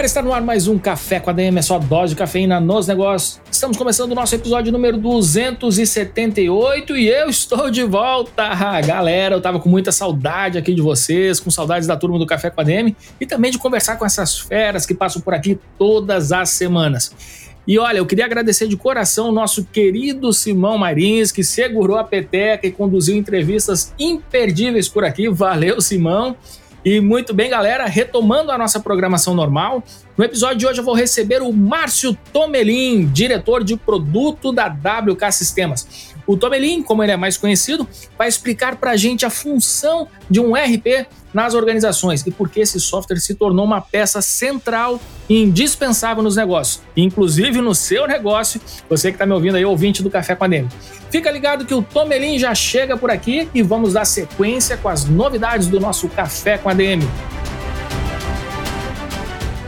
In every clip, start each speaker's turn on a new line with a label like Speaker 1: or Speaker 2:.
Speaker 1: Galera, está no ar mais um Café com a DM, é só dose de cafeína nos negócios. Estamos começando o nosso episódio número 278 e eu estou de volta. Galera, eu tava com muita saudade aqui de vocês, com saudades da turma do Café com a DM e também de conversar com essas feras que passam por aqui todas as semanas. E olha, eu queria agradecer de coração o nosso querido Simão Marins, que segurou a peteca e conduziu entrevistas imperdíveis por aqui. Valeu, Simão! E muito bem, galera, retomando a nossa programação normal, no episódio de hoje eu vou receber o Márcio Tomelin, diretor de produto da WK Sistemas. O Tomelin, como ele é mais conhecido, vai explicar para a gente a função de um RP nas organizações e por que esse software se tornou uma peça central e indispensável nos negócios, inclusive no seu negócio, você que está me ouvindo aí, ouvinte do Café com a Demi. Fica ligado que o Tomelin já chega por aqui e vamos dar sequência com as novidades do nosso Café com a DM.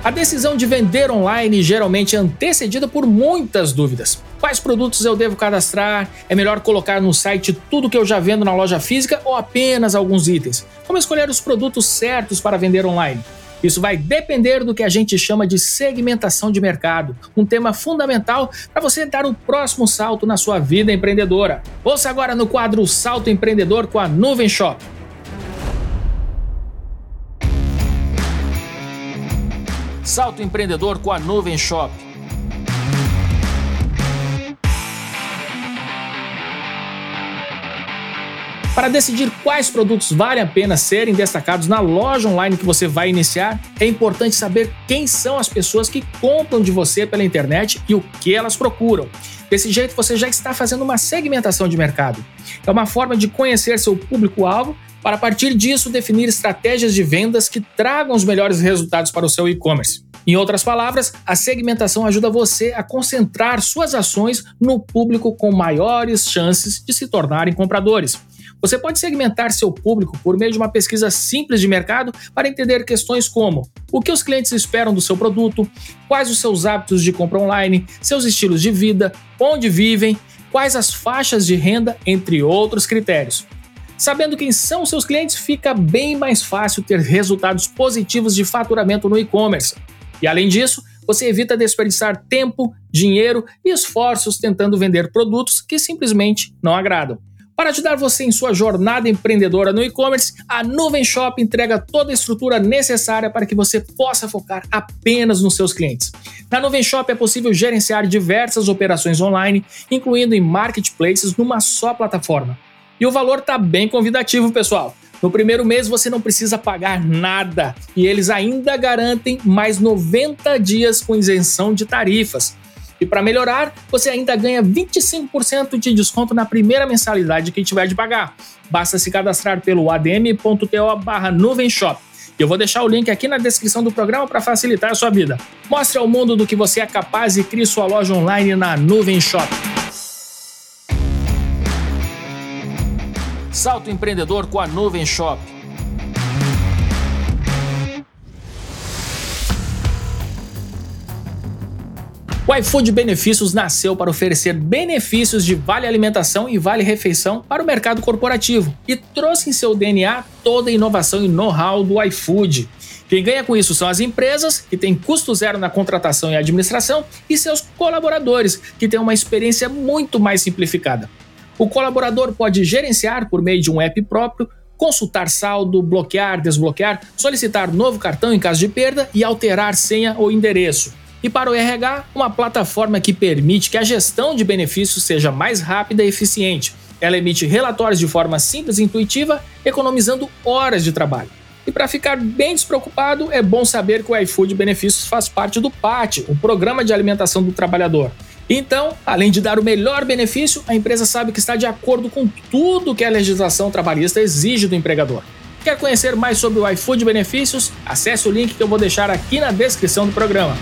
Speaker 1: A decisão de vender online geralmente é antecedida por muitas dúvidas. Quais produtos eu devo cadastrar? É melhor colocar no site tudo que eu já vendo na loja física ou apenas alguns itens? Como escolher os produtos certos para vender online? Isso vai depender do que a gente chama de segmentação de mercado, um tema fundamental para você dar o próximo salto na sua vida empreendedora. Ouça agora no quadro Salto Empreendedor com a Nuvem Shop. Salto Empreendedor com a Nuvem Shop. Para decidir quais produtos valem a pena serem destacados na loja online que você vai iniciar, é importante saber quem são as pessoas que compram de você pela internet e o que elas procuram. Desse jeito, você já está fazendo uma segmentação de mercado. É uma forma de conhecer seu público-alvo para, a partir disso, definir estratégias de vendas que tragam os melhores resultados para o seu e-commerce. Em outras palavras, a segmentação ajuda você a concentrar suas ações no público com maiores chances de se tornarem compradores. Você pode segmentar seu público por meio de uma pesquisa simples de mercado para entender questões como o que os clientes esperam do seu produto, quais os seus hábitos de compra online, seus estilos de vida, onde vivem, quais as faixas de renda, entre outros critérios. Sabendo quem são seus clientes, fica bem mais fácil ter resultados positivos de faturamento no e-commerce. E além disso, você evita desperdiçar tempo, dinheiro e esforços tentando vender produtos que simplesmente não agradam. Para ajudar você em sua jornada empreendedora no e-commerce, a Nuvem Shop entrega toda a estrutura necessária para que você possa focar apenas nos seus clientes. Na Nuvem Shop é possível gerenciar diversas operações online, incluindo em marketplaces, numa só plataforma. E o valor está bem convidativo, pessoal. No primeiro mês você não precisa pagar nada e eles ainda garantem mais 90 dias com isenção de tarifas. E para melhorar, você ainda ganha 25% de desconto na primeira mensalidade que tiver de pagar. Basta se cadastrar pelo adm.to barra nuvenshop. Eu vou deixar o link aqui na descrição do programa para facilitar a sua vida. Mostre ao mundo do que você é capaz e crie sua loja online na Nuvem Shop. Salto empreendedor com a Nuvem Shop. O iFood Benefícios nasceu para oferecer benefícios de vale alimentação e vale refeição para o mercado corporativo e trouxe em seu DNA toda a inovação e know-how do iFood. Quem ganha com isso são as empresas, que têm custo zero na contratação e administração, e seus colaboradores, que têm uma experiência muito mais simplificada. O colaborador pode gerenciar por meio de um app próprio, consultar saldo, bloquear, desbloquear, solicitar novo cartão em caso de perda e alterar senha ou endereço. E para o RH, uma plataforma que permite que a gestão de benefícios seja mais rápida e eficiente. Ela emite relatórios de forma simples e intuitiva, economizando horas de trabalho. E para ficar bem despreocupado, é bom saber que o iFood Benefícios faz parte do PAT, o Programa de Alimentação do Trabalhador. Então, além de dar o melhor benefício, a empresa sabe que está de acordo com tudo que a legislação trabalhista exige do empregador. Quer conhecer mais sobre o iFood Benefícios? Acesse o link que eu vou deixar aqui na descrição do programa.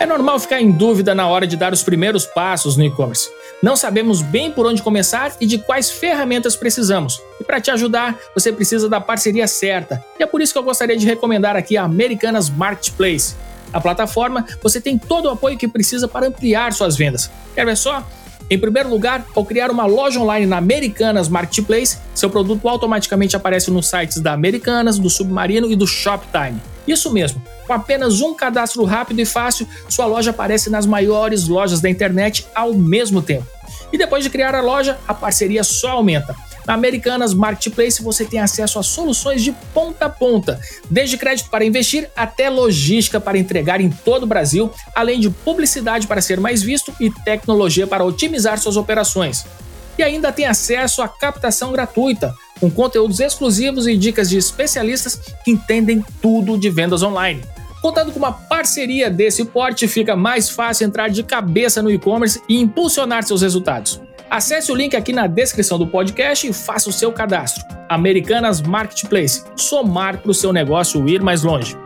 Speaker 1: É normal ficar em dúvida na hora de dar os primeiros passos no e-commerce. Não sabemos bem por onde começar e de quais ferramentas precisamos. E para te ajudar, você precisa da parceria certa. E é por isso que eu gostaria de recomendar aqui a Americanas Marketplace. Na plataforma, você tem todo o apoio que precisa para ampliar suas vendas. Quer ver só? Em primeiro lugar, ao criar uma loja online na Americanas Marketplace, seu produto automaticamente aparece nos sites da Americanas, do Submarino e do Shoptime. Isso mesmo, com apenas um cadastro rápido e fácil, sua loja aparece nas maiores lojas da internet ao mesmo tempo. E depois de criar a loja, a parceria só aumenta. Na Americanas Marketplace você tem acesso a soluções de ponta a ponta, desde crédito para investir até logística para entregar em todo o Brasil, além de publicidade para ser mais visto e tecnologia para otimizar suas operações. E ainda tem acesso à captação gratuita, com conteúdos exclusivos e dicas de especialistas que entendem tudo de vendas online. Contando com uma parceria desse porte, fica mais fácil entrar de cabeça no e-commerce e impulsionar seus resultados. Acesse o link aqui na descrição do podcast e faça o seu cadastro. Americanas Marketplace. Somar para o seu negócio ir mais longe.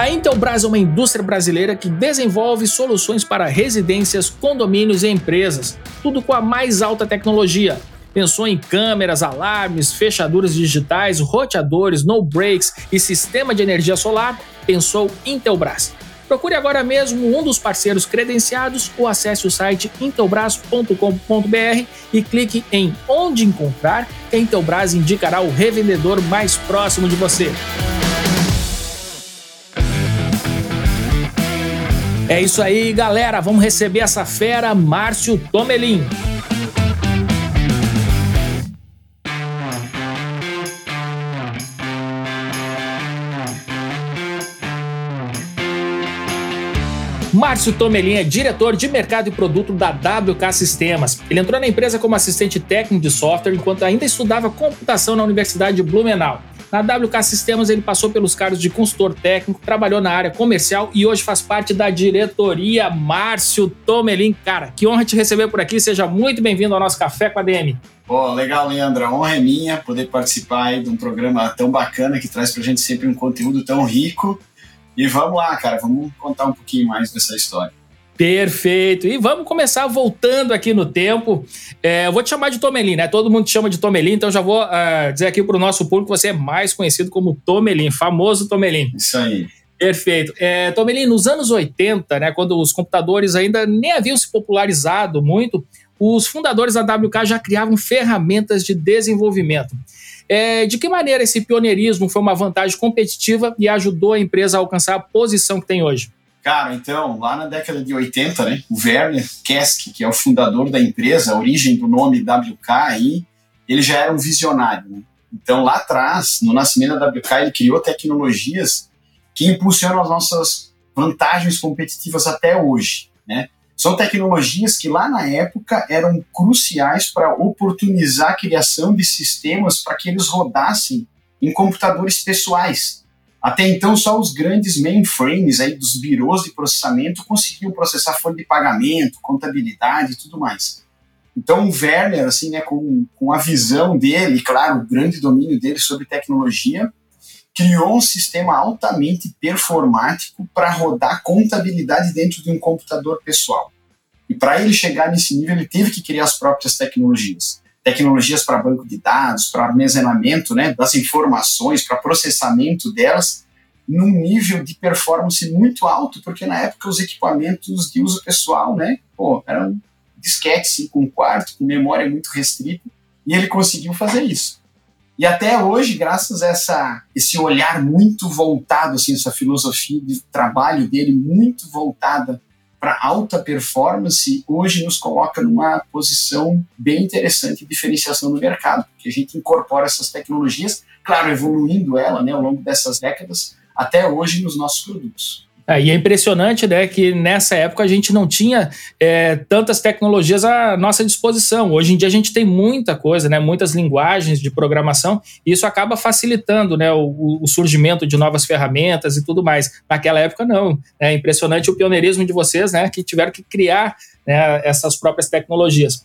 Speaker 1: A Intelbras é uma indústria brasileira que desenvolve soluções para residências, condomínios e empresas, tudo com a mais alta tecnologia. Pensou em câmeras, alarmes, fechaduras digitais, roteadores, no breaks e sistema de energia solar? Pensou Intelbras. Procure agora mesmo um dos parceiros credenciados ou acesse o site intelbras.com.br e clique em Onde Encontrar, que a Intelbras indicará o revendedor mais próximo de você. É isso aí, galera. Vamos receber essa fera, Márcio Tomelin. Márcio Tomelin é diretor de mercado e produto da WK Sistemas. Ele entrou na empresa como assistente técnico de software enquanto ainda estudava computação na Universidade de Blumenau. Na WK Sistemas, ele passou pelos cargos de consultor técnico, trabalhou na área comercial e hoje faz parte da diretoria Márcio Tomelin. Cara, que honra te receber por aqui. Seja muito bem-vindo ao nosso Café com a DM.
Speaker 2: Pô, legal, Leandro. A honra é minha poder participar de um programa tão bacana que traz pra gente sempre um conteúdo tão rico. E vamos lá, cara, vamos contar um pouquinho mais dessa história.
Speaker 1: Perfeito. E vamos começar voltando aqui no tempo. É, eu vou te chamar de Tomelin, né? Todo mundo te chama de Tomelin, então já vou uh, dizer aqui para o nosso público que você é mais conhecido como Tomelin, famoso Tomelin.
Speaker 2: Isso aí.
Speaker 1: Perfeito. É, Tomelin, nos anos 80, né, quando os computadores ainda nem haviam se popularizado muito, os fundadores da WK já criavam ferramentas de desenvolvimento. É, de que maneira esse pioneirismo foi uma vantagem competitiva e ajudou a empresa a alcançar a posição que tem hoje?
Speaker 2: Cara, então, lá na década de 80, né, o Werner Kesk, que é o fundador da empresa, a origem do nome WK aí, ele já era um visionário. Né? Então, lá atrás, no nascimento da WK, ele criou tecnologias que impulsionam as nossas vantagens competitivas até hoje. Né? São tecnologias que lá na época eram cruciais para oportunizar a criação de sistemas para que eles rodassem em computadores pessoais, até então, só os grandes mainframes aí dos birôs de processamento conseguiam processar folha de pagamento, contabilidade e tudo mais. Então, o Werner, assim, né, com, com a visão dele, claro, o grande domínio dele sobre tecnologia, criou um sistema altamente performático para rodar contabilidade dentro de um computador pessoal. E para ele chegar nesse nível, ele teve que criar as próprias tecnologias tecnologias para banco de dados, para armazenamento né, das informações, para processamento delas, num nível de performance muito alto, porque na época os equipamentos de uso pessoal, né, pô, eram disquetes 5 um quarto, com memória muito restrita, e ele conseguiu fazer isso. E até hoje, graças a essa, esse olhar muito voltado, assim, essa filosofia de trabalho dele muito voltada para alta performance, hoje nos coloca numa posição bem interessante de diferenciação no mercado, porque a gente incorpora essas tecnologias, claro, evoluindo ela né, ao longo dessas décadas, até hoje nos nossos produtos.
Speaker 1: É, e é impressionante né, que nessa época a gente não tinha é, tantas tecnologias à nossa disposição. Hoje em dia a gente tem muita coisa, né, muitas linguagens de programação, e isso acaba facilitando né, o, o surgimento de novas ferramentas e tudo mais. Naquela época, não. É impressionante o pioneirismo de vocês, né, que tiveram que criar né, essas próprias tecnologias.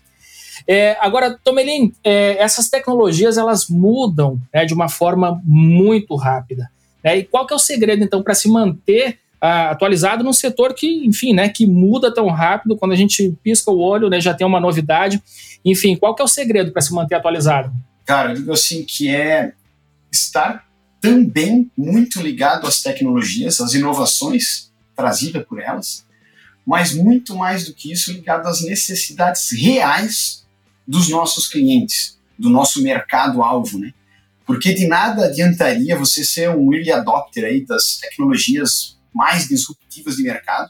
Speaker 1: É, agora, Tomelin, é, essas tecnologias elas mudam né, de uma forma muito rápida. Né? E qual que é o segredo, então, para se manter uh, atualizado num setor que, enfim, né, que muda tão rápido, quando a gente pisca o olho, né, já tem uma novidade. Enfim, qual que é o segredo para se manter atualizado?
Speaker 2: Cara, eu digo assim que é estar também muito ligado às tecnologias, às inovações trazidas por elas, mas muito mais do que isso ligado às necessidades reais dos nossos clientes, do nosso mercado-alvo, né? Porque de nada adiantaria você ser um early adopter aí das tecnologias mais disruptivas de mercado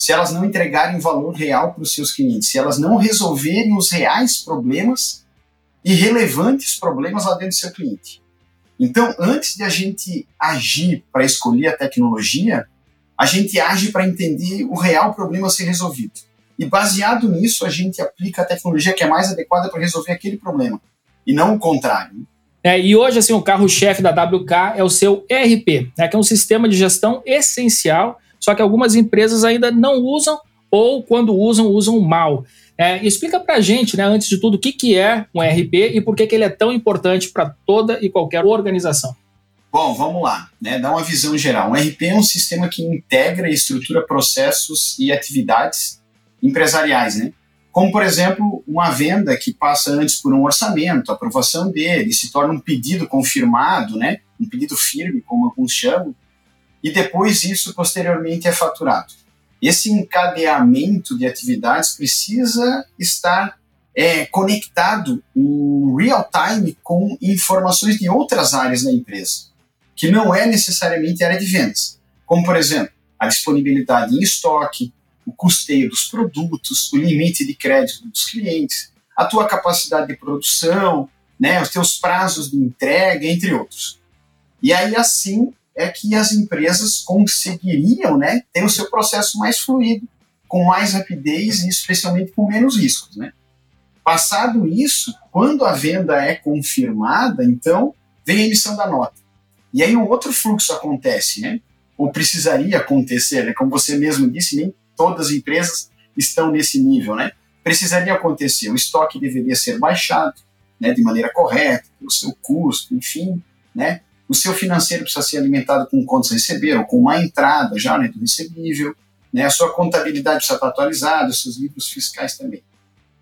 Speaker 2: se elas não entregarem valor real para os seus clientes, se elas não resolverem os reais problemas e relevantes problemas lá dentro do seu cliente. Então, antes de a gente agir para escolher a tecnologia, a gente age para entender o real problema a ser resolvido. E baseado nisso, a gente aplica a tecnologia que é mais adequada para resolver aquele problema, e não o contrário.
Speaker 1: É, e hoje, assim, o carro-chefe da WK é o seu ERP, né, que é um sistema de gestão essencial, só que algumas empresas ainda não usam ou, quando usam, usam mal. É, explica para a gente, né, antes de tudo, o que, que é um ERP e por que, que ele é tão importante para toda e qualquer organização.
Speaker 2: Bom, vamos lá, né? Dar uma visão geral. Um RP é um sistema que integra e estrutura processos e atividades empresariais, né? Como, por exemplo, uma venda que passa antes por um orçamento, aprovação dele, se torna um pedido confirmado, né? Um pedido firme, como alguns chamam, e depois isso posteriormente é faturado. Esse encadeamento de atividades precisa estar é, conectado em real time com informações de outras áreas da empresa que não é necessariamente área de vendas, como, por exemplo, a disponibilidade em estoque, custeio dos produtos, o limite de crédito dos clientes, a tua capacidade de produção, né, os teus prazos de entrega, entre outros. E aí, assim, é que as empresas conseguiriam né, ter o seu processo mais fluido, com mais rapidez e especialmente com menos riscos. Né? Passado isso, quando a venda é confirmada, então vem a emissão da nota. E aí um outro fluxo acontece, né? Ou precisaria acontecer, né? Como você mesmo disse, nem todas as empresas estão nesse nível, né? Precisaria acontecer, o estoque deveria ser baixado, né, de maneira correta, pelo seu custo, enfim, né? O seu financeiro precisa ser alimentado com contas a receber, ou com uma entrada já né, do recebível, né? A sua contabilidade precisa estar atualizada, os seus livros fiscais também.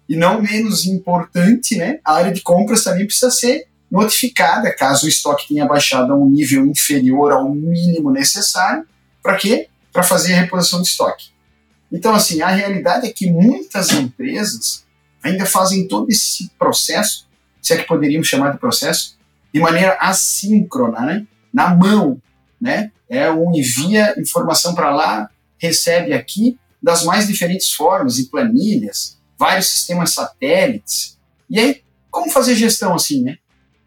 Speaker 2: E não menos importante, né? A área de compras também precisa ser notificada caso o estoque tenha baixado a um nível inferior ao mínimo necessário. Para quê? Para fazer a reposição de estoque. Então, assim, a realidade é que muitas empresas ainda fazem todo esse processo, se é que poderíamos chamar de processo, de maneira assíncrona, né? na mão. Né? É um envia informação para lá, recebe aqui, das mais diferentes formas, em planilhas, vários sistemas satélites. E aí, como fazer gestão assim, né?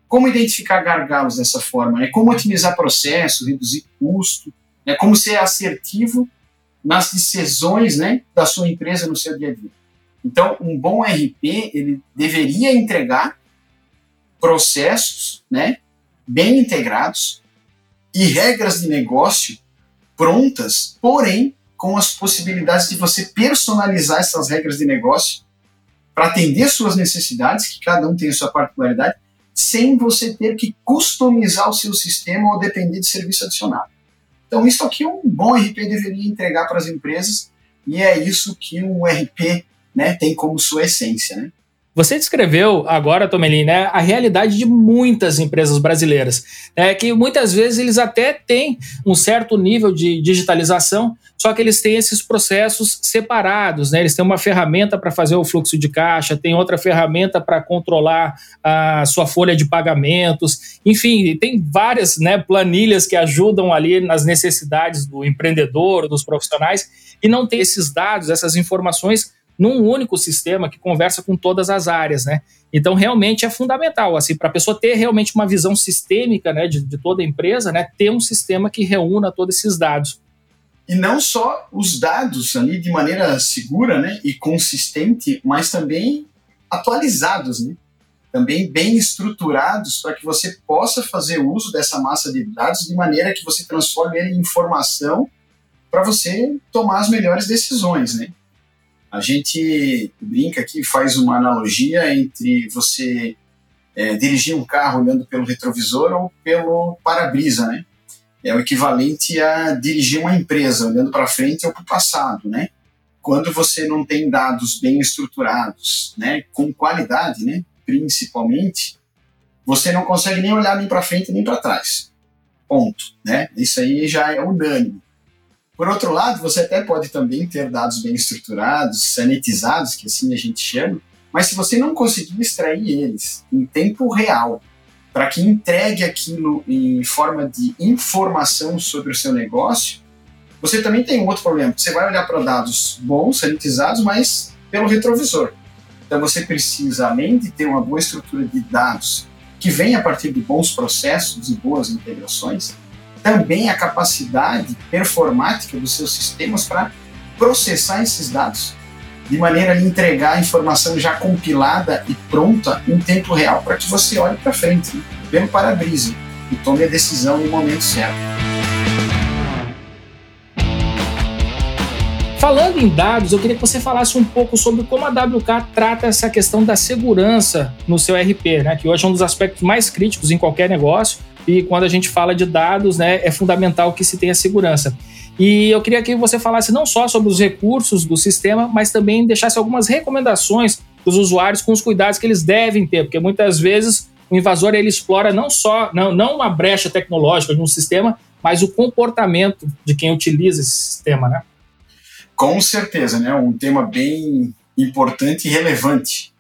Speaker 2: Como identificar gargalos dessa forma? Né? Como otimizar processo, reduzir custo? Né? Como ser assertivo nas decisões né, da sua empresa no seu dia a dia? Então, um bom RP ele deveria entregar processos né, bem integrados e regras de negócio prontas, porém com as possibilidades de você personalizar essas regras de negócio para atender suas necessidades, que cada um tem a sua particularidade, sem você ter que customizar o seu sistema ou depender de serviço adicional. Então, isso aqui um bom RP deveria entregar para as empresas e é isso que um RP né, tem como sua essência. Né?
Speaker 1: Você descreveu agora, Tomelin, né, a realidade de muitas empresas brasileiras, é que muitas vezes eles até têm um certo nível de digitalização, só que eles têm esses processos separados, né? Eles têm uma ferramenta para fazer o fluxo de caixa, tem outra ferramenta para controlar a sua folha de pagamentos, enfim, tem várias né, planilhas que ajudam ali nas necessidades do empreendedor, dos profissionais, e não tem esses dados, essas informações num único sistema que conversa com todas as áreas, né? Então, realmente é fundamental, assim, para a pessoa ter realmente uma visão sistêmica, né, de, de toda a empresa, né, ter um sistema que reúna todos esses dados.
Speaker 2: E não só os dados ali de maneira segura, né, e consistente, mas também atualizados, né? Também bem estruturados para que você possa fazer uso dessa massa de dados de maneira que você transforme ele em informação para você tomar as melhores decisões, né? A gente brinca aqui, faz uma analogia entre você é, dirigir um carro olhando pelo retrovisor ou pelo para-brisa, né? É o equivalente a dirigir uma empresa olhando para frente ou para o passado, né? Quando você não tem dados bem estruturados, né, com qualidade, né, principalmente, você não consegue nem olhar nem para frente nem para trás. Ponto, né? Isso aí já é unânime. Por outro lado, você até pode também ter dados bem estruturados, sanitizados, que assim a gente chama, mas se você não conseguir extrair eles em tempo real, para que entregue aquilo em forma de informação sobre o seu negócio, você também tem um outro problema. Você vai olhar para dados bons, sanitizados, mas pelo retrovisor. Então você precisa, além de ter uma boa estrutura de dados que vem a partir de bons processos e boas integrações, também a capacidade performática dos seus sistemas para processar esses dados de maneira a entregar a informação já compilada e pronta em tempo real para que você olhe para frente, né? pelo para-brisa, e tome a decisão no momento certo.
Speaker 1: Falando em dados, eu queria que você falasse um pouco sobre como a WK trata essa questão da segurança no seu RP, né? que hoje é um dos aspectos mais críticos em qualquer negócio, e quando a gente fala de dados, né, é fundamental que se tenha segurança. E eu queria que você falasse não só sobre os recursos do sistema, mas também deixasse algumas recomendações para os usuários com os cuidados que eles devem ter, porque muitas vezes o invasor ele explora não só não, não uma brecha tecnológica de um sistema, mas o comportamento de quem utiliza esse sistema, né?
Speaker 2: Com certeza, né? Um tema bem importante e relevante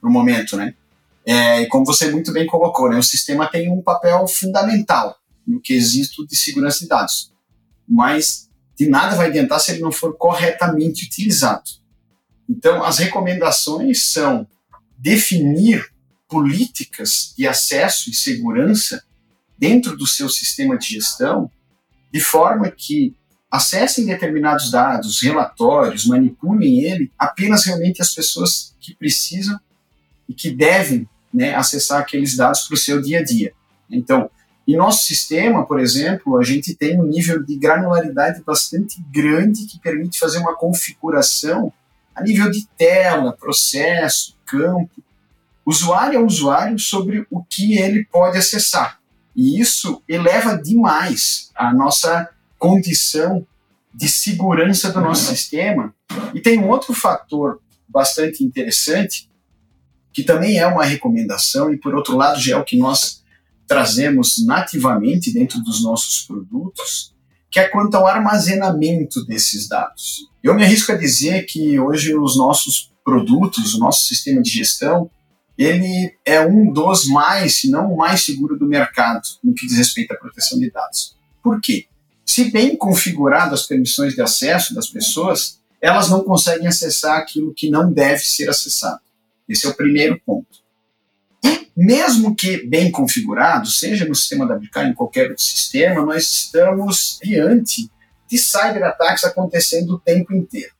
Speaker 2: para o momento, né? É, e como você muito bem colocou, né? O sistema tem um papel fundamental no quesito de segurança de dados mas de nada vai adiantar se ele não for corretamente utilizado. Então, as recomendações são definir políticas de acesso e segurança dentro do seu sistema de gestão, de forma que acessem determinados dados, relatórios, manipulem ele apenas realmente as pessoas que precisam e que devem né, acessar aqueles dados para o seu dia a dia. Então, em nosso sistema, por exemplo, a gente tem um nível de granularidade bastante grande que permite fazer uma configuração a nível de tela, processo, campo, usuário a usuário sobre o que ele pode acessar. E isso eleva demais a nossa condição de segurança do nosso sistema. E tem um outro fator bastante interessante, que também é uma recomendação, e por outro lado já é o que nós trazemos nativamente dentro dos nossos produtos, que é quanto ao armazenamento desses dados. Eu me arrisco a dizer que hoje os nossos produtos, o nosso sistema de gestão, ele é um dos mais, se não o mais seguro do mercado no que diz respeito à proteção de dados. Por quê? Se bem configurado as permissões de acesso das pessoas, elas não conseguem acessar aquilo que não deve ser acessado. Esse é o primeiro ponto mesmo que bem configurado, seja no sistema da WK, em qualquer outro sistema, nós estamos diante de cyberataques acontecendo o tempo inteiro.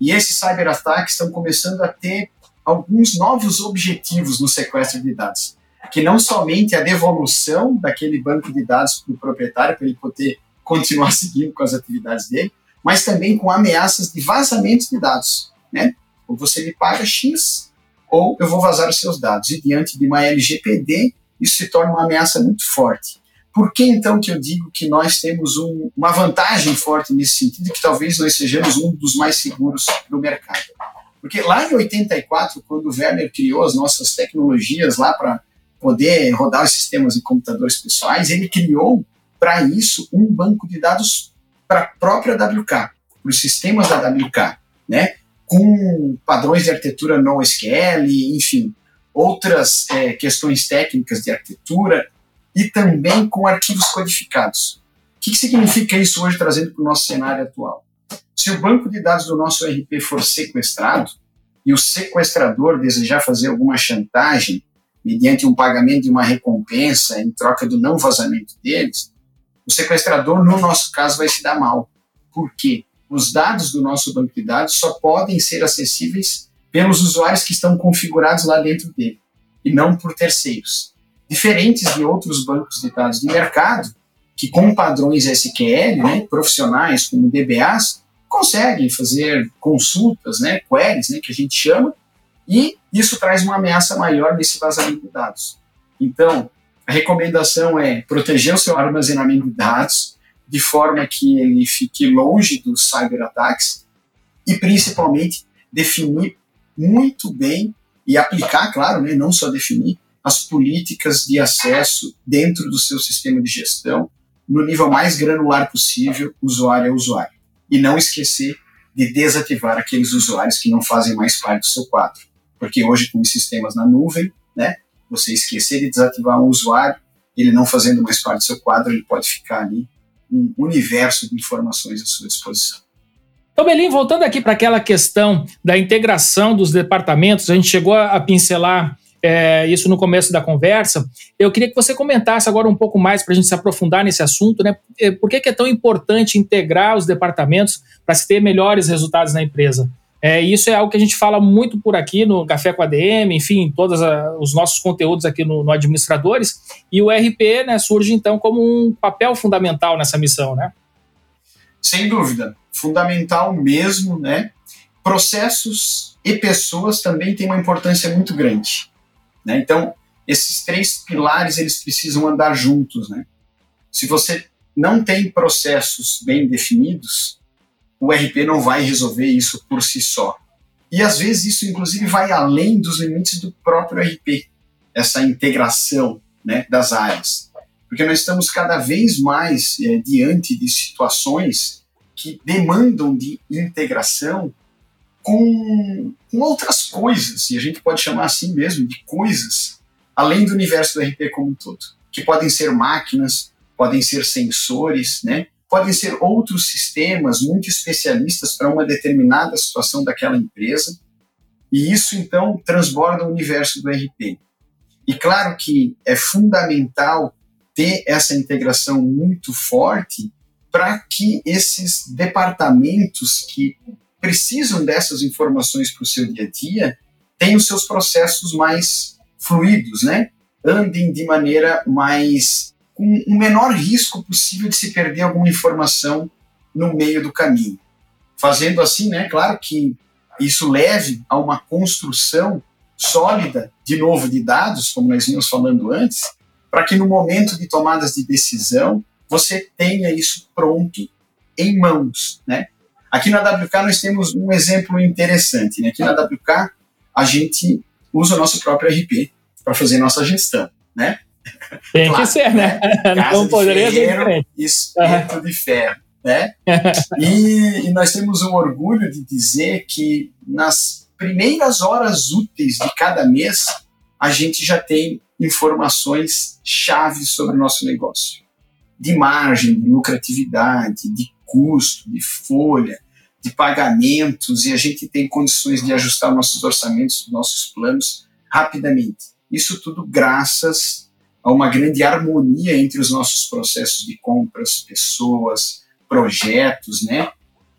Speaker 2: E esses cyberataques estão começando a ter alguns novos objetivos no sequestro de dados, que não somente a devolução daquele banco de dados para o proprietário, para ele poder continuar seguindo com as atividades dele, mas também com ameaças de vazamento de dados. Né? Ou você me paga X ou eu vou vazar os seus dados. E diante de uma LGPD, isso se torna uma ameaça muito forte. Por que então que eu digo que nós temos um, uma vantagem forte nesse sentido, que talvez nós sejamos um dos mais seguros do mercado? Porque lá em 84, quando o Werner criou as nossas tecnologias lá para poder rodar os sistemas de computadores pessoais, ele criou para isso um banco de dados para a própria WK, para os sistemas da WK, né? Com padrões de arquitetura NoSQL, enfim, outras é, questões técnicas de arquitetura e também com arquivos codificados. O que, que significa isso hoje trazendo para o nosso cenário atual? Se o banco de dados do nosso RP for sequestrado e o sequestrador desejar fazer alguma chantagem mediante um pagamento de uma recompensa em troca do não vazamento deles, o sequestrador, no nosso caso, vai se dar mal. Por quê? Os dados do nosso banco de dados só podem ser acessíveis pelos usuários que estão configurados lá dentro dele, e não por terceiros. Diferentes de outros bancos de dados de mercado, que com padrões SQL, né, profissionais como DBAs, consegue fazer consultas, né, queries, né, que a gente chama, e isso traz uma ameaça maior nesse vazamento de dados. Então, a recomendação é proteger o seu armazenamento de dados de forma que ele fique longe dos cyberataques e principalmente definir muito bem e aplicar, claro, né, não só definir as políticas de acesso dentro do seu sistema de gestão no nível mais granular possível, usuário a usuário. E não esquecer de desativar aqueles usuários que não fazem mais parte do seu quadro. Porque hoje, com os sistemas na nuvem, né, você esquecer de desativar um usuário, ele não fazendo mais parte do seu quadro, ele pode ficar ali um universo de informações à sua disposição.
Speaker 1: Então, Belim, voltando aqui para aquela questão da integração dos departamentos, a gente chegou a pincelar é, isso no começo da conversa. Eu queria que você comentasse agora um pouco mais para a gente se aprofundar nesse assunto, né? Por que, que é tão importante integrar os departamentos para se ter melhores resultados na empresa? É, isso é algo que a gente fala muito por aqui no Café com a DM, enfim, todos os nossos conteúdos aqui no, no Administradores. E o RP né, surge então como um papel fundamental nessa missão, né?
Speaker 2: Sem dúvida, fundamental mesmo, né? Processos e pessoas também têm uma importância muito grande. Né? Então, esses três pilares eles precisam andar juntos. Né? Se você não tem processos bem definidos, o RP não vai resolver isso por si só. E às vezes isso, inclusive, vai além dos limites do próprio RP, essa integração né, das áreas. Porque nós estamos cada vez mais é, diante de situações que demandam de integração com, com outras coisas, e a gente pode chamar assim mesmo de coisas, além do universo do RP como um todo, que podem ser máquinas, podem ser sensores, né? Podem ser outros sistemas muito especialistas para uma determinada situação daquela empresa, e isso então transborda o universo do RP. E claro que é fundamental ter essa integração muito forte para que esses departamentos que precisam dessas informações para o seu dia a dia tenham seus processos mais fluidos, né? Andem de maneira mais com o menor risco possível de se perder alguma informação no meio do caminho. Fazendo assim, né, claro que isso leve a uma construção sólida, de novo, de dados, como nós vimos falando antes, para que no momento de tomadas de decisão você tenha isso pronto em mãos, né? Aqui na WK nós temos um exemplo interessante, né? Aqui na WK a gente usa o nosso próprio RP para fazer nossa gestão, né?
Speaker 1: Tem claro, que ser, né?
Speaker 2: né? Não poderia ser diferente. Espeto uhum. de ferro, né? e, e nós temos o orgulho de dizer que nas primeiras horas úteis de cada mês, a gente já tem informações chaves sobre o nosso negócio. De margem, de lucratividade, de custo, de folha, de pagamentos, e a gente tem condições de ajustar nossos orçamentos, nossos planos rapidamente. Isso tudo graças a uma grande harmonia entre os nossos processos de compras, pessoas, projetos, né?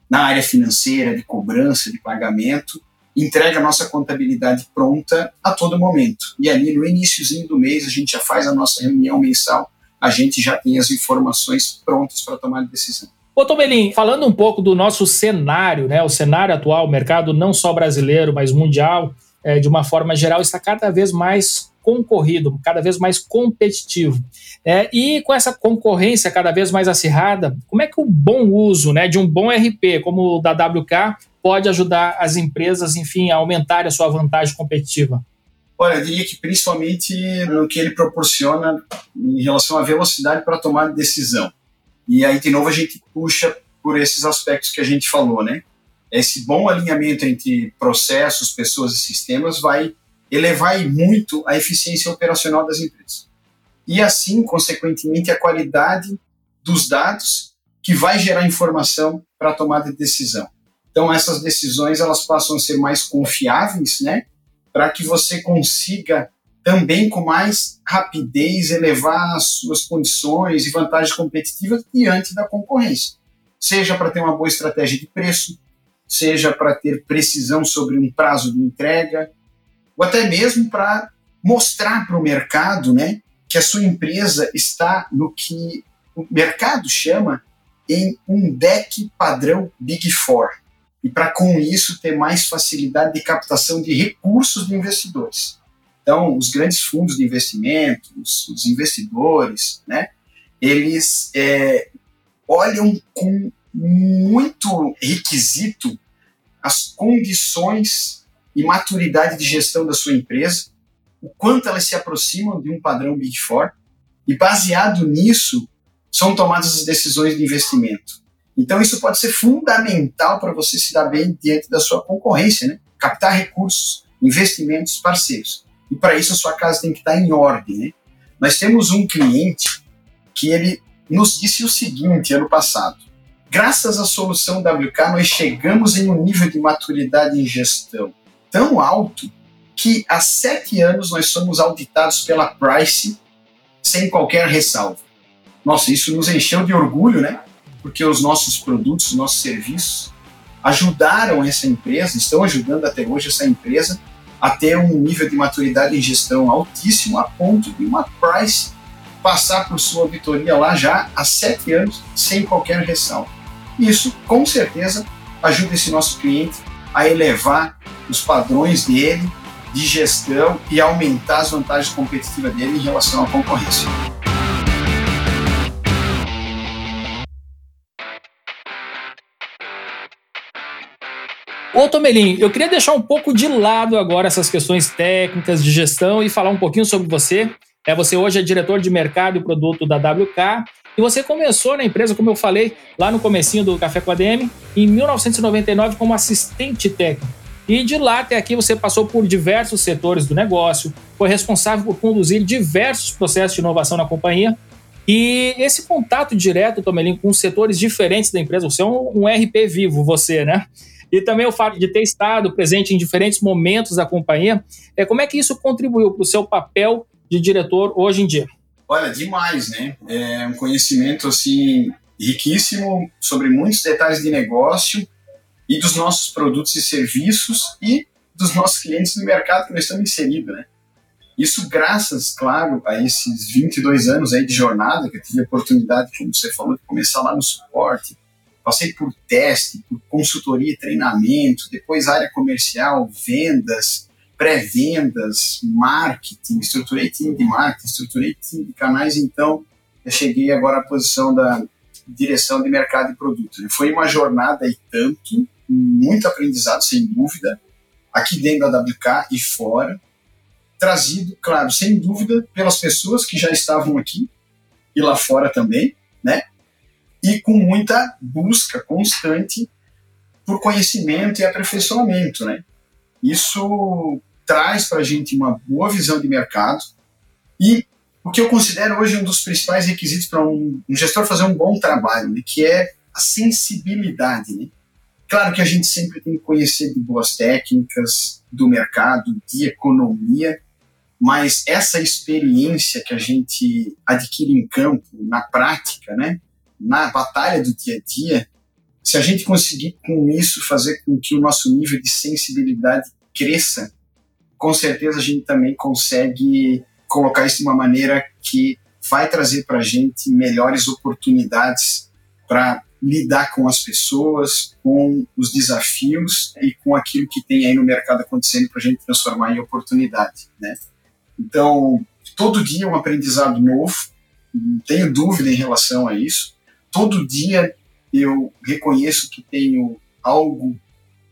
Speaker 2: Na área financeira, de cobrança, de pagamento, entrega a nossa contabilidade pronta a todo momento. E ali no iníciozinho do mês a gente já faz a nossa reunião mensal, a gente já tem as informações prontas para tomar decisão.
Speaker 1: Ô Tomelin, falando um pouco do nosso cenário, né, o cenário atual, o mercado não só brasileiro, mas mundial, é, de uma forma geral, está cada vez mais concorrido, cada vez mais competitivo. É, e com essa concorrência cada vez mais acirrada, como é que o bom uso né, de um bom RP, como o da WK, pode ajudar as empresas, enfim, a aumentar a sua vantagem competitiva?
Speaker 2: Olha, eu diria que principalmente no que ele proporciona em relação à velocidade para tomar decisão. E aí, de novo, a gente puxa por esses aspectos que a gente falou, né? Esse bom alinhamento entre processos, pessoas e sistemas vai elevar muito a eficiência operacional das empresas. E assim, consequentemente, a qualidade dos dados que vai gerar informação para a tomada de decisão. Então, essas decisões elas passam a ser mais confiáveis, né? Para que você consiga também com mais rapidez elevar as suas condições e vantagens competitivas diante da concorrência. Seja para ter uma boa estratégia de preço, seja para ter precisão sobre um prazo de entrega, ou até mesmo para mostrar para o mercado né, que a sua empresa está no que o mercado chama em um deck padrão Big Four e para com isso ter mais facilidade de captação de recursos de investidores. Então, os grandes fundos de investimento, os, os investidores, né, eles é, olham com muito requisito as condições e maturidade de gestão da sua empresa, o quanto elas se aproximam de um padrão Big Four, e baseado nisso são tomadas as decisões de investimento. Então, isso pode ser fundamental para você se dar bem diante da sua concorrência, né? captar recursos, investimentos, parceiros. E para isso a sua casa tem que estar em ordem. Né? Nós temos um cliente que ele nos disse o seguinte ano passado: graças à solução WK, nós chegamos em um nível de maturidade em gestão tão alto que há sete anos nós somos auditados pela Price sem qualquer ressalva. Nossa, isso nos encheu de orgulho, né? Porque os nossos produtos, os nossos serviços ajudaram essa empresa, estão ajudando até hoje essa empresa a ter um nível de maturidade em gestão altíssimo, a ponto de uma Price passar por sua auditoria lá já há sete anos sem qualquer ressalva. Isso, com certeza, ajuda esse nosso cliente a elevar os padrões dele de gestão e aumentar as vantagens competitivas dele em relação à concorrência.
Speaker 1: Ô Tomelin, eu queria deixar um pouco de lado agora essas questões técnicas de gestão e falar um pouquinho sobre você. É, você hoje é diretor de mercado e produto da WK e você começou na empresa, como eu falei, lá no comecinho do Café com a DM, em 1999 como assistente técnico. E de lá até aqui você passou por diversos setores do negócio, foi responsável por conduzir diversos processos de inovação na companhia. E esse contato direto, Tomelin, com setores diferentes da empresa, você é um, um RP vivo, você, né? E também o fato de ter estado presente em diferentes momentos da companhia, é como é que isso contribuiu para o seu papel de diretor hoje em dia?
Speaker 2: Olha, demais, né? É um conhecimento assim riquíssimo sobre muitos detalhes de negócio e dos nossos produtos e serviços e dos nossos clientes no mercado que nós estamos inseridos, né? Isso graças, claro, a esses 22 anos aí de jornada que eu tive a oportunidade, como você falou, de começar lá no suporte, passei por teste, por consultoria treinamento, depois área comercial, vendas, pré-vendas, marketing, estruturei time de marketing, estruturei time de canais, então eu cheguei agora à posição da direção de mercado e produto. Foi uma jornada e tanto, muito aprendizado, sem dúvida, aqui dentro da WK e fora, trazido, claro, sem dúvida, pelas pessoas que já estavam aqui e lá fora também, né? E com muita busca constante por conhecimento e aperfeiçoamento, né? Isso traz para a gente uma boa visão de mercado e o que eu considero hoje um dos principais requisitos para um, um, gestor fazer um bom trabalho, né? que é a sensibilidade, né? Claro que a gente sempre tem que conhecer de boas técnicas, do mercado, de economia, mas essa experiência que a gente adquire em campo, na prática, né, na batalha do dia a dia, se a gente conseguir com isso fazer com que o nosso nível de sensibilidade cresça, com certeza a gente também consegue colocar isso de uma maneira que vai trazer para a gente melhores oportunidades para lidar com as pessoas, com os desafios e com aquilo que tem aí no mercado acontecendo para a gente transformar em oportunidade, né? Então, todo dia é um aprendizado novo, não tenho dúvida em relação a isso. Todo dia eu reconheço que tenho algo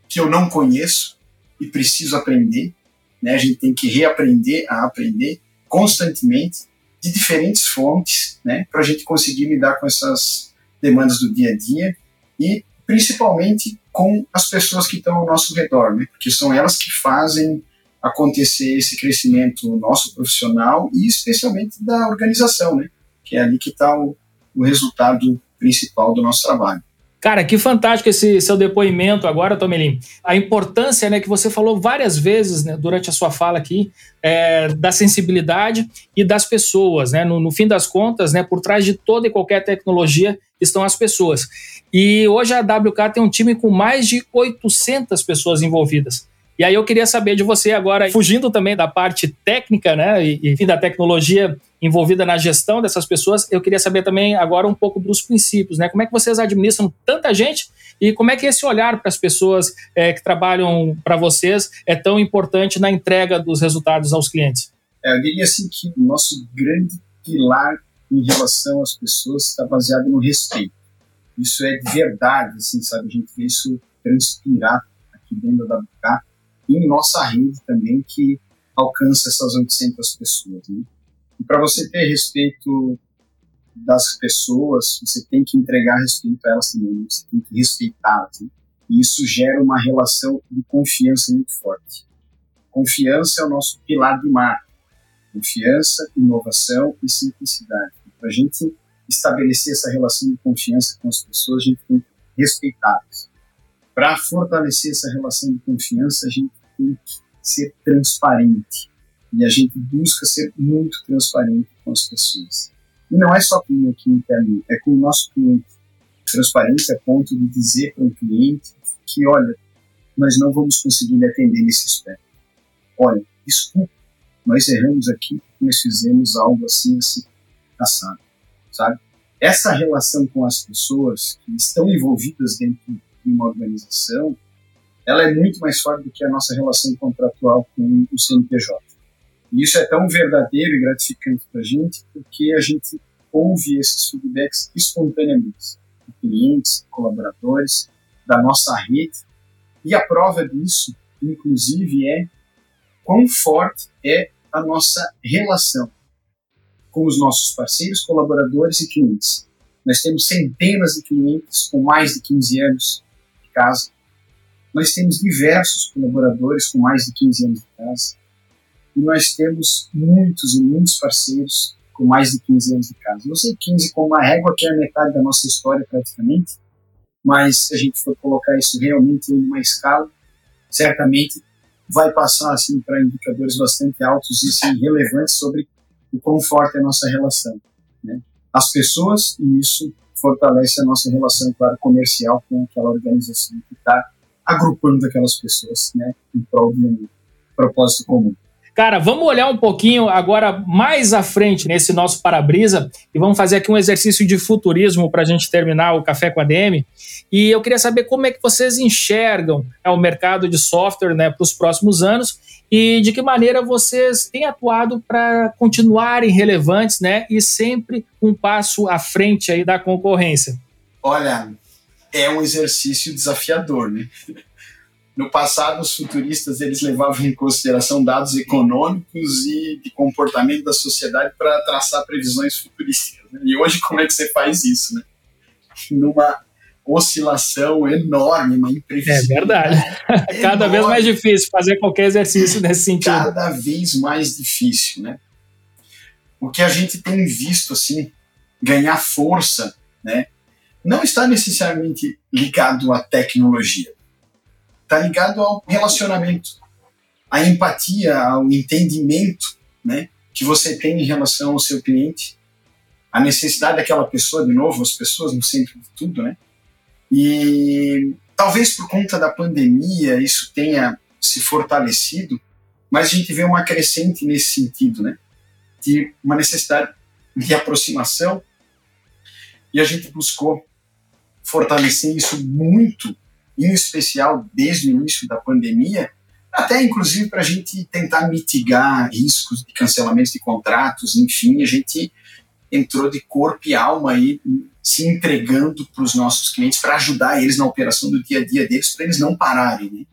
Speaker 2: que eu não conheço e preciso aprender, né? A gente tem que reaprender a aprender constantemente de diferentes fontes, né, para a gente conseguir lidar com essas demandas do dia a dia e principalmente com as pessoas que estão ao nosso redor, né? porque são elas que fazem acontecer esse crescimento nosso profissional e especialmente da organização, né? que é ali que está o, o resultado principal do nosso trabalho.
Speaker 1: Cara, que fantástico esse seu depoimento agora, Tomelin. A importância, né, que você falou várias vezes né, durante a sua fala aqui, é, da sensibilidade e das pessoas, né? No, no, fim das contas, né, por trás de toda e qualquer tecnologia estão as pessoas. E hoje a WK tem um time com mais de 800 pessoas envolvidas. E aí eu queria saber de você agora, fugindo também da parte técnica, né, e, e da tecnologia envolvida na gestão dessas pessoas, eu queria saber também agora um pouco dos princípios, né? Como é que vocês administram tanta gente e como é que esse olhar para as pessoas é, que trabalham para vocês é tão importante na entrega dos resultados aos clientes?
Speaker 2: É, eu diria assim que o nosso grande pilar em relação às pessoas está baseado no respeito. Isso é de verdade, assim, sabe? A gente vê isso transpirar aqui dentro da e em nossa rede também, que alcança essas 800 pessoas. Né? E para você ter respeito das pessoas, você tem que entregar respeito a elas também, você tem que respeitá-las. Né? E isso gera uma relação de confiança muito forte. Confiança é o nosso pilar de mar. Confiança, inovação e simplicidade. Para a gente estabelecer essa relação de confiança com as pessoas, a gente tem que respeitá-las. Para fortalecer essa relação de confiança, a gente tem que ser transparente. E a gente busca ser muito transparente com as pessoas. E não é só com aqui interno, é com o nosso cliente. Transparência a ponto de dizer para o cliente que, olha, nós não vamos conseguir atender nesse aspecto. Olha, desculpa, nós erramos aqui nós fizemos algo assim, assim, assado, sabe? Essa relação com as pessoas que estão envolvidas dentro de uma organização, ela é muito mais forte do que a nossa relação contratual com o CNPJ. E isso é tão verdadeiro e gratificante para a gente porque a gente ouve esses feedbacks espontaneamente de clientes, colaboradores, da nossa rede. E a prova disso, inclusive, é quão forte é a nossa relação com os nossos parceiros, colaboradores e clientes. Nós temos centenas de clientes com mais de 15 anos de casa. Nós temos diversos colaboradores com mais de 15 anos de casa e nós temos muitos e muitos parceiros com mais de 15 anos de casa. Não sei 15 como uma régua, que é a metade da nossa história praticamente, mas se a gente for colocar isso realmente em uma escala, certamente vai passar assim para indicadores bastante altos e sim, relevantes sobre o quão forte é a nossa relação. Né? As pessoas, e isso fortalece a nossa relação, claro, comercial com aquela organização que está agrupando aquelas pessoas né, em prol de um propósito comum.
Speaker 1: Cara, vamos olhar um pouquinho agora mais à frente nesse nosso para-brisa e vamos fazer aqui um exercício de futurismo para a gente terminar o Café com a DM. E eu queria saber como é que vocês enxergam né, o mercado de software né, para os próximos anos e de que maneira vocês têm atuado para continuarem relevantes né, e sempre um passo à frente aí da concorrência.
Speaker 2: Olha, é um exercício desafiador, né? No passado, os futuristas eles levavam em consideração dados econômicos e de comportamento da sociedade para traçar previsões futurísticas. Né? E hoje, como é que você faz isso? Né? Numa oscilação enorme, uma imprevisibilidade.
Speaker 1: É verdade. Cada enorme, vez mais difícil fazer qualquer exercício nesse sentido.
Speaker 2: Cada vez mais difícil, né? O que a gente tem visto assim ganhar força, né? Não está necessariamente ligado à tecnologia está ligado ao relacionamento, à empatia, ao entendimento né, que você tem em relação ao seu cliente, a necessidade daquela pessoa, de novo, as pessoas no centro de tudo, né? E talvez por conta da pandemia isso tenha se fortalecido, mas a gente vê uma crescente nesse sentido, né? De uma necessidade de aproximação e a gente buscou fortalecer isso muito em especial desde o início da pandemia, até inclusive para a gente tentar mitigar riscos de cancelamento de contratos, enfim, a gente entrou de corpo e alma aí se entregando para os nossos clientes para ajudar eles na operação do dia a dia deles, para eles não pararem. Né?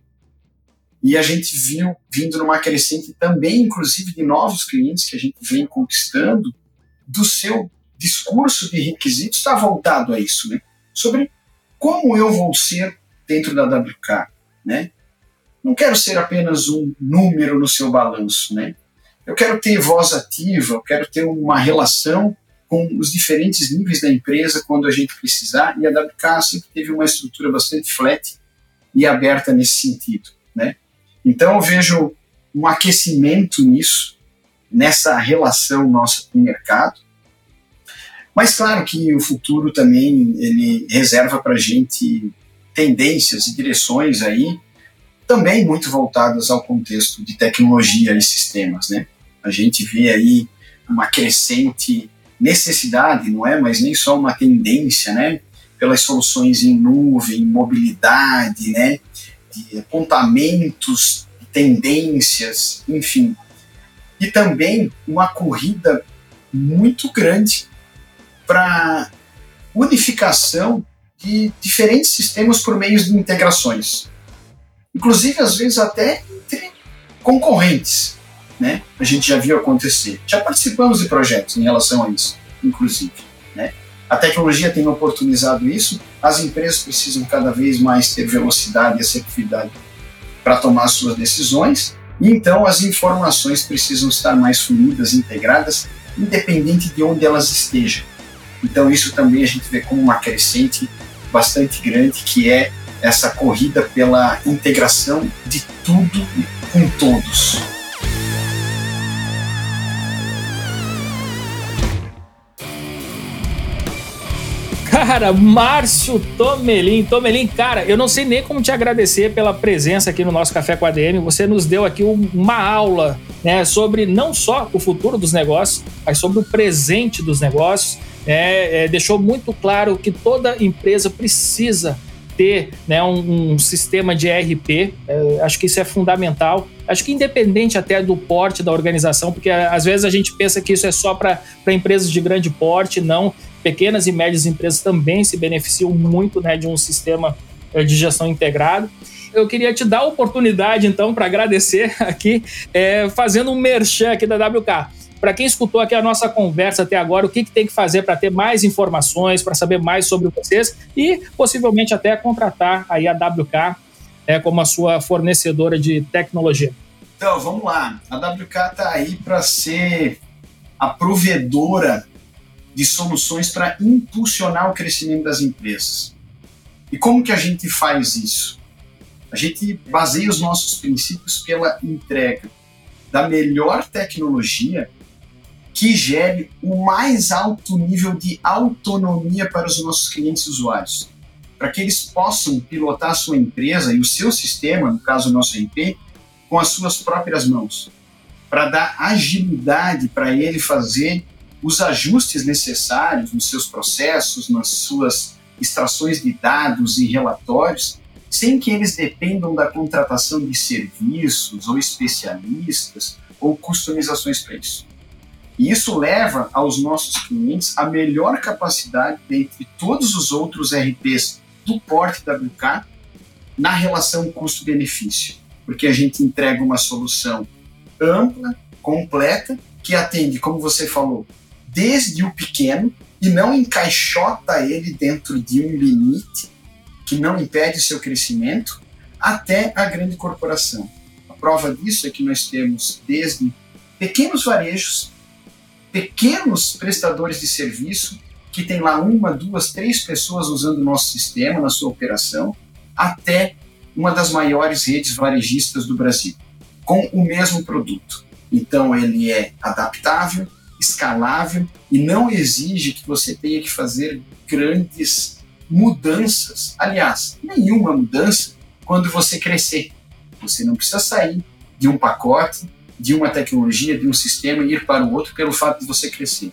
Speaker 2: E a gente viu vindo numa crescente também, inclusive, de novos clientes que a gente vem conquistando, do seu discurso de requisitos está voltado a isso, né? Sobre como eu vou ser dentro da WK, né? Não quero ser apenas um número no seu balanço, né? Eu quero ter voz ativa, eu quero ter uma relação com os diferentes níveis da empresa quando a gente precisar, e a WK sempre teve uma estrutura bastante flat e aberta nesse sentido, né? Então eu vejo um aquecimento nisso, nessa relação nossa com o mercado, mas claro que o futuro também ele reserva para a gente tendências e direções aí também muito voltadas ao contexto de tecnologia e sistemas, né? A gente vê aí uma crescente necessidade, não é, mas nem só uma tendência, né, pelas soluções em nuvem, mobilidade, né, de apontamentos, tendências, enfim. E também uma corrida muito grande para unificação de diferentes sistemas por meio de integrações. Inclusive, às vezes, até entre concorrentes né? A gente já viu acontecer. Já participamos de projetos em relação a isso, inclusive, né? A tecnologia tem oportunizado isso, as empresas precisam cada vez mais ter velocidade e assertividade para tomar suas decisões, e então as informações precisam estar mais fluidas, integradas, independente de onde elas estejam. Então isso também a gente vê como uma crescente bastante grande, que é essa corrida pela integração de tudo com todos.
Speaker 1: Cara, Márcio Tomelin. Tomelin, cara, eu não sei nem como te agradecer pela presença aqui no nosso Café com a DM. Você nos deu aqui uma aula né, sobre não só o futuro dos negócios, mas sobre o presente dos negócios. É, é, deixou muito claro que toda empresa precisa ter né, um, um, sistema de ERP. É, acho que isso é fundamental. Acho que independente até do porte da organização, porque às vezes a gente pensa que isso é só para empresas de grande porte, não pequenas e médias empresas também se beneficiam muito né, de um sistema eh, de gestão integrado. Eu queria te dar a oportunidade, então, para agradecer aqui, é, fazendo um merchan aqui da WK. Para quem escutou aqui a nossa conversa até agora, o que, que tem que fazer para ter mais informações, para saber mais sobre vocês e possivelmente até contratar aí a WK é, como a sua fornecedora de tecnologia?
Speaker 2: Então, vamos lá. A WK está aí para ser a provedora de soluções para impulsionar o crescimento das empresas. E como que a gente faz isso? A gente baseia os nossos princípios pela entrega da melhor tecnologia que gere o mais alto nível de autonomia para os nossos clientes usuários, para que eles possam pilotar a sua empresa e o seu sistema, no caso o nosso RP, com as suas próprias mãos, para dar agilidade para ele fazer os ajustes necessários nos seus processos, nas suas extrações de dados e relatórios, sem que eles dependam da contratação de serviços ou especialistas ou customizações para isso. E isso leva aos nossos clientes a melhor capacidade dentre todos os outros RPs do porte WK na relação custo-benefício, porque a gente entrega uma solução ampla, completa, que atende, como você falou, desde o pequeno e não encaixota ele dentro de um limite que não impede o seu crescimento, até a grande corporação. A prova disso é que nós temos desde pequenos varejos, pequenos prestadores de serviço, que tem lá uma, duas, três pessoas usando o nosso sistema na sua operação, até uma das maiores redes varejistas do Brasil, com o mesmo produto. Então ele é adaptável, escalável e não exige que você tenha que fazer grandes mudanças. Aliás, nenhuma mudança quando você crescer. Você não precisa sair de um pacote, de uma tecnologia, de um sistema e ir para o outro pelo fato de você crescer.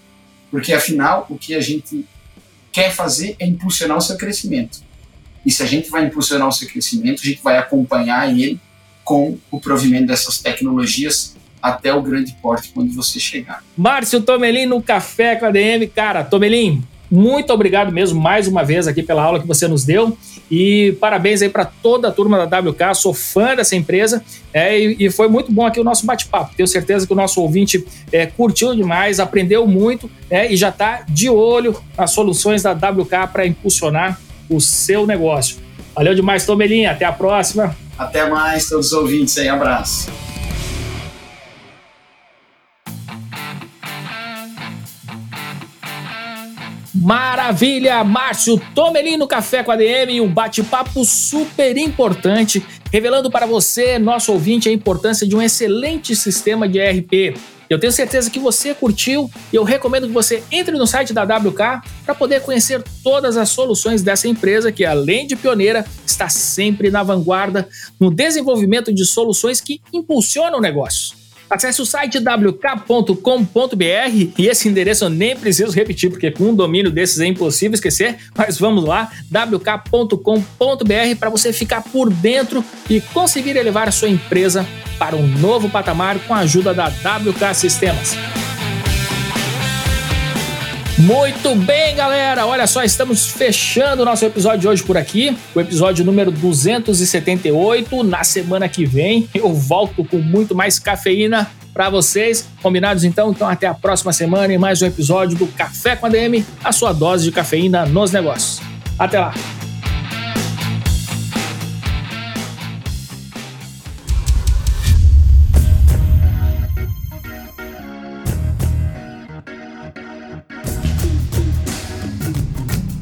Speaker 2: Porque afinal, o que a gente quer fazer é impulsionar o seu crescimento. E se a gente vai impulsionar o seu crescimento, a gente vai acompanhar ele com o provimento dessas tecnologias até o grande porte quando você chegar.
Speaker 1: Márcio Tomelin no Café com a DM. Cara, Tomelin, muito obrigado mesmo mais uma vez aqui pela aula que você nos deu e parabéns aí para toda a turma da WK. Sou fã dessa empresa é, e, e, foi muito bom aqui o nosso bate-papo. Tenho certeza que o nosso ouvinte é, curtiu demais, aprendeu muito é, e já está de olho nas soluções da WK para impulsionar o seu negócio. Valeu demais, Tomelin. Até a próxima.
Speaker 2: Até mais, todos os ouvintes aí. Abraço.
Speaker 1: Maravilha! Márcio Tomelino Café com a DM, um bate-papo super importante, revelando para você, nosso ouvinte, a importância de um excelente sistema de ERP. Eu tenho certeza que você curtiu e eu recomendo que você entre no site da WK para poder conhecer todas as soluções dessa empresa que, além de pioneira, está sempre na vanguarda no desenvolvimento de soluções que impulsionam negócios. Acesse o site wk.com.br e esse endereço eu nem preciso repetir, porque com um domínio desses é impossível esquecer, mas vamos lá, wk.com.br para você ficar por dentro e conseguir elevar a sua empresa para um novo patamar com a ajuda da WK Sistemas. Muito bem, galera. Olha só, estamos fechando o nosso episódio de hoje por aqui. O episódio número 278. Na semana que vem eu volto com muito mais cafeína para vocês. Combinados então? Então até a próxima semana e mais um episódio do Café com a DM, a sua dose de cafeína nos negócios. Até lá.